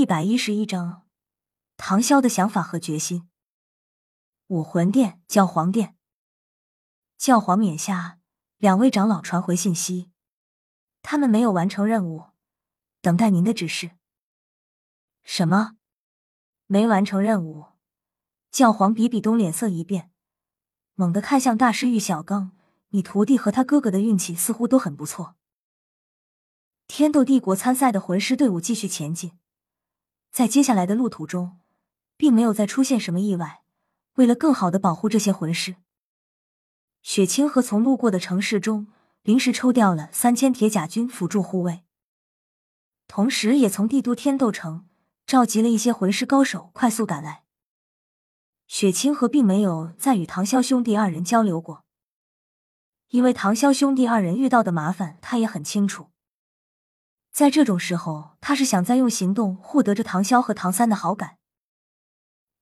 一百一十一章，唐潇的想法和决心。武魂殿、教皇殿，教皇冕下，两位长老传回信息，他们没有完成任务，等待您的指示。什么？没完成任务？教皇比比东脸色一变，猛地看向大师玉小刚：“你徒弟和他哥哥的运气似乎都很不错。”天斗帝国参赛的魂师队伍继续前进，在接下来的路途中，并没有再出现什么意外。为了更好的保护这些魂师，雪清河从路过的城市中临时抽调了三千铁甲军辅助护卫，同时也从帝都天斗城召集了一些魂师高手快速赶来。雪清河并没有再与唐潇兄弟二人交流过，因为唐潇兄弟二人遇到的麻烦他也很清楚。在这种时候，他是想再用行动获得着唐潇和唐三的好感。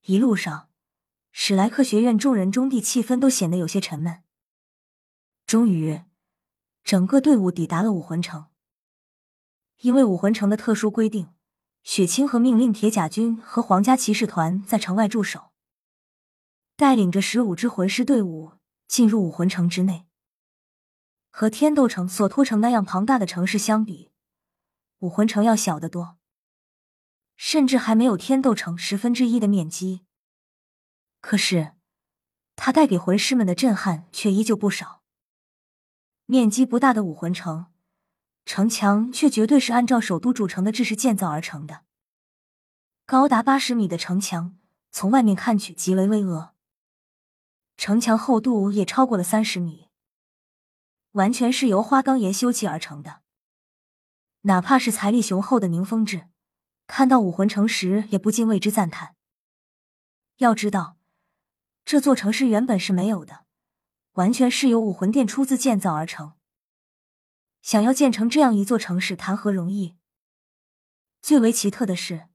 一路上，史莱克学院众人中地气氛都显得有些沉闷。终于，整个队伍抵达了武魂城。因为武魂城的特殊规定，雪清河命令铁甲军和皇家骑士团在城外驻守，带领着十五支魂师队伍进入武魂城之内。和天斗城、索托城那样庞大的城市相比，武魂城要小得多，甚至还没有天斗城十分之一的面积。可是，它带给魂师们的震撼却依旧不少。面积不大的武魂城，城墙却绝对是按照首都主城的制式建造而成的。高达八十米的城墙，从外面看去极为巍峨，城墙厚度也超过了三十米，完全是由花岗岩修砌而成的。哪怕是财力雄厚的宁风致，看到武魂城时也不禁为之赞叹。要知道，这座城市原本是没有的，完全是由武魂殿出资建造而成。想要建成这样一座城市，谈何容易？最为奇特的是，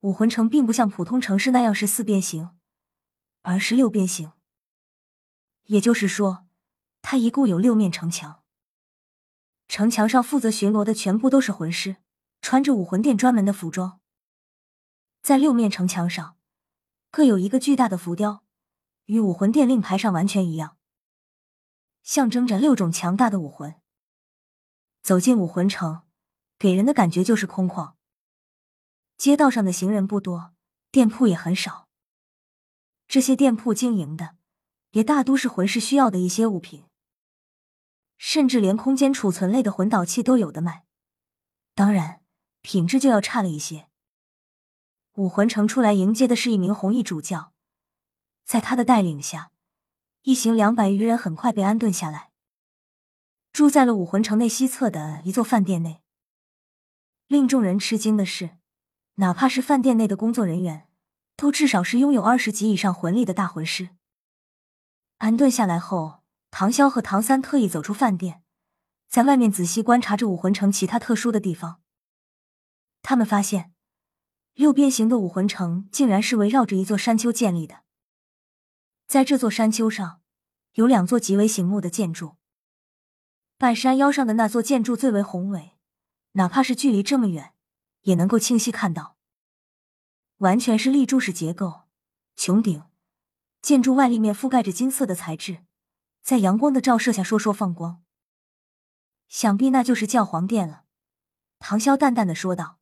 武魂城并不像普通城市那样是四边形，而是六边形。也就是说，它一共有六面城墙。城墙上负责巡逻的全部都是魂师，穿着武魂殿专门的服装。在六面城墙上，各有一个巨大的浮雕，与武魂殿令牌上完全一样，象征着六种强大的武魂。走进武魂城，给人的感觉就是空旷，街道上的行人不多，店铺也很少。这些店铺经营的，也大都是魂师需要的一些物品。甚至连空间储存类的魂导器都有的卖，当然品质就要差了一些。武魂城出来迎接的是一名红衣主教，在他的带领下，一行两百余人很快被安顿下来，住在了武魂城内西侧的一座饭店内。令众人吃惊的是，哪怕是饭店内的工作人员，都至少是拥有二十级以上魂力的大魂师。安顿下来后。唐潇和唐三特意走出饭店，在外面仔细观察着武魂城其他特殊的地方。他们发现，六边形的武魂城竟然是围绕着一座山丘建立的。在这座山丘上，有两座极为醒目的建筑。半山腰上的那座建筑最为宏伟，哪怕是距离这么远，也能够清晰看到。完全是立柱式结构，穹顶，建筑外立面覆盖着金色的材质。在阳光的照射下，烁烁放光。想必那就是教皇殿了，唐潇淡淡的说道。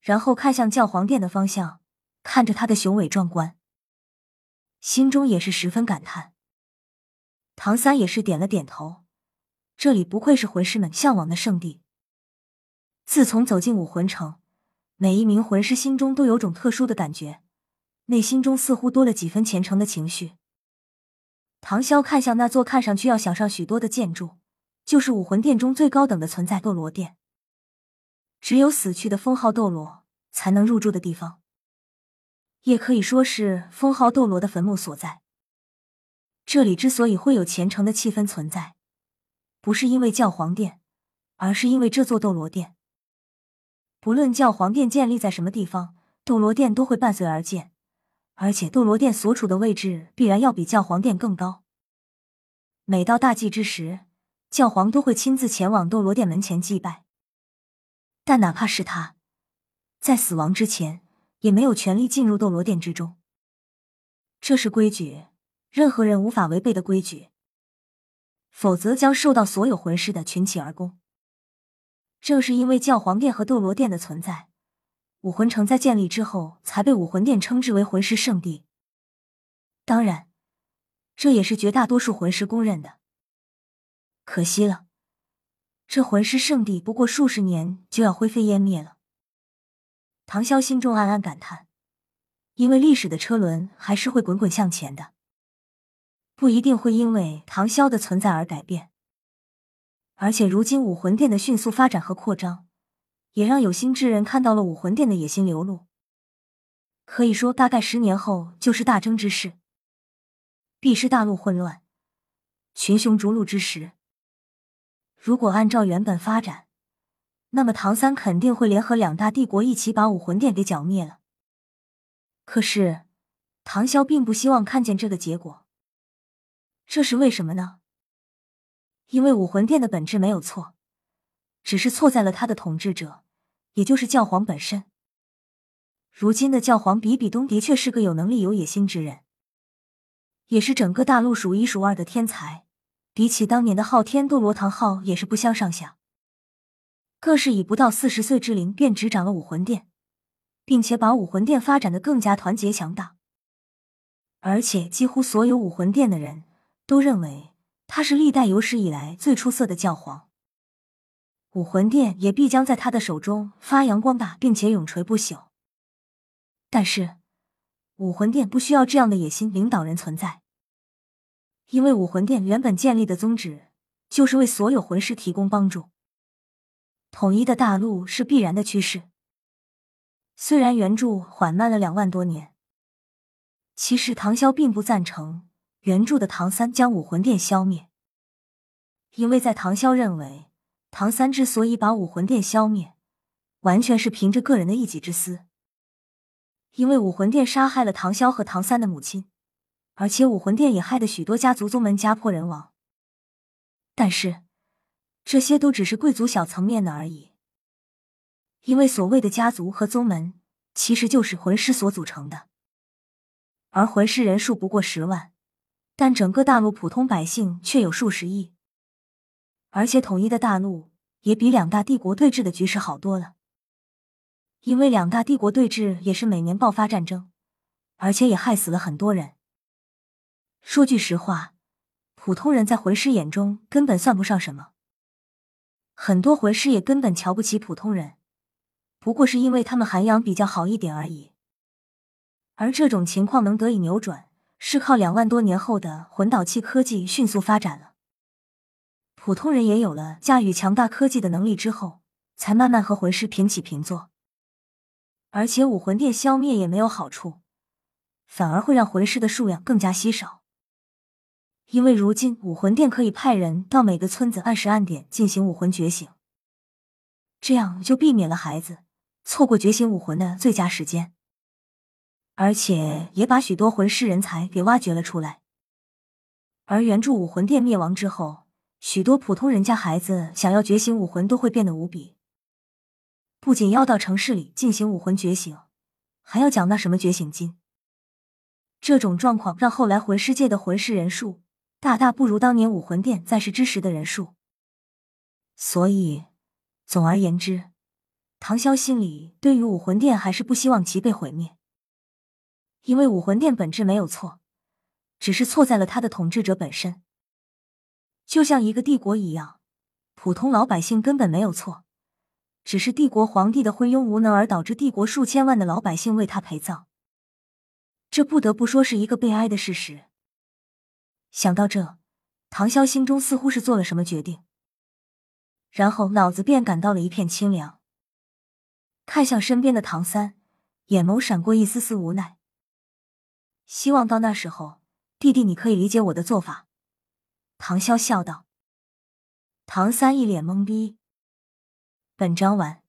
然后看向教皇殿的方向，看着它的雄伟壮观，心中也是十分感叹。唐三也是点了点头，这里不愧是魂师们向往的圣地。自从走进武魂城，每一名魂师心中都有种特殊的感觉，内心中似乎多了几分虔诚的情绪。唐潇看向那座看上去要小上许多的建筑，就是武魂殿中最高等的存在——斗罗殿。只有死去的封号斗罗才能入住的地方，也可以说是封号斗罗的坟墓所在。这里之所以会有虔诚的气氛存在，不是因为教皇殿，而是因为这座斗罗殿。不论教皇殿建立在什么地方，斗罗殿都会伴随而建。而且斗罗殿所处的位置必然要比教皇殿更高。每到大祭之时，教皇都会亲自前往斗罗殿门前祭拜。但哪怕是他，在死亡之前也没有权利进入斗罗殿之中。这是规矩，任何人无法违背的规矩，否则将受到所有魂师的群起而攻。正是因为教皇殿和斗罗殿的存在，武魂城在建立之后才被武魂殿称之为魂师圣地。当然，这也是绝大多数魂师公认的。可惜了，这魂师圣地不过数十年就要灰飞烟灭了。唐潇心中暗暗感叹，因为历史的车轮还是会滚滚向前的，不一定会因为唐潇的存在而改变。而且，如今武魂殿的迅速发展和扩张，也让有心之人看到了武魂殿的野心流露。可以说，大概十年后就是大争之势，必是大陆混乱、群雄逐鹿之时。如果按照原本发展，那么唐三肯定会联合两大帝国一起把武魂殿给剿灭了。可是唐潇并不希望看见这个结果，这是为什么呢？因为武魂殿的本质没有错，只是错在了他的统治者，也就是教皇本身。如今的教皇比比东的确是个有能力、有野心之人，也是整个大陆数一数二的天才。比起当年的昊天斗罗唐昊也是不相上下，更是以不到四十岁之龄便执掌了武魂殿，并且把武魂殿发展的更加团结强大。而且几乎所有武魂殿的人都认为他是历代有史以来最出色的教皇，武魂殿也必将在他的手中发扬光大，并且永垂不朽。但是，武魂殿不需要这样的野心领导人存在。因为武魂殿原本建立的宗旨就是为所有魂师提供帮助，统一的大陆是必然的趋势。虽然原著缓慢了两万多年，其实唐潇并不赞成原著的唐三将武魂殿消灭，因为在唐潇认为，唐三之所以把武魂殿消灭，完全是凭着个人的一己之私，因为武魂殿杀害了唐潇和唐三的母亲。而且武魂殿也害得许多家族宗门家破人亡，但是这些都只是贵族小层面的而已。因为所谓的家族和宗门，其实就是魂师所组成的，而魂师人数不过十万，但整个大陆普通百姓却有数十亿，而且统一的大陆也比两大帝国对峙的局势好多了。因为两大帝国对峙也是每年爆发战争，而且也害死了很多人。说句实话，普通人在魂师眼中根本算不上什么，很多魂师也根本瞧不起普通人，不过是因为他们涵养比较好一点而已。而这种情况能得以扭转，是靠两万多年后的魂导器科技迅速发展了，普通人也有了驾驭强大科技的能力之后，才慢慢和魂师平起平坐。而且武魂殿消灭也没有好处，反而会让魂师的数量更加稀少。因为如今武魂殿可以派人到每个村子按时按点进行武魂觉醒，这样就避免了孩子错过觉醒武魂的最佳时间，而且也把许多魂师人才给挖掘了出来。而原著武魂殿灭亡之后，许多普通人家孩子想要觉醒武魂都会变得无比，不仅要到城市里进行武魂觉醒，还要缴纳什么觉醒金。这种状况让后来魂师界的魂师人数。大大不如当年武魂殿在世之时的人数，所以总而言之，唐潇心里对于武魂殿还是不希望其被毁灭，因为武魂殿本质没有错，只是错在了他的统治者本身。就像一个帝国一样，普通老百姓根本没有错，只是帝国皇帝的昏庸无能而导致帝国数千万的老百姓为他陪葬，这不得不说是一个悲哀的事实。想到这，唐潇心中似乎是做了什么决定，然后脑子便感到了一片清凉。看向身边的唐三，眼眸闪过一丝丝无奈。希望到那时候，弟弟你可以理解我的做法。唐潇笑道。唐三一脸懵逼。本章完。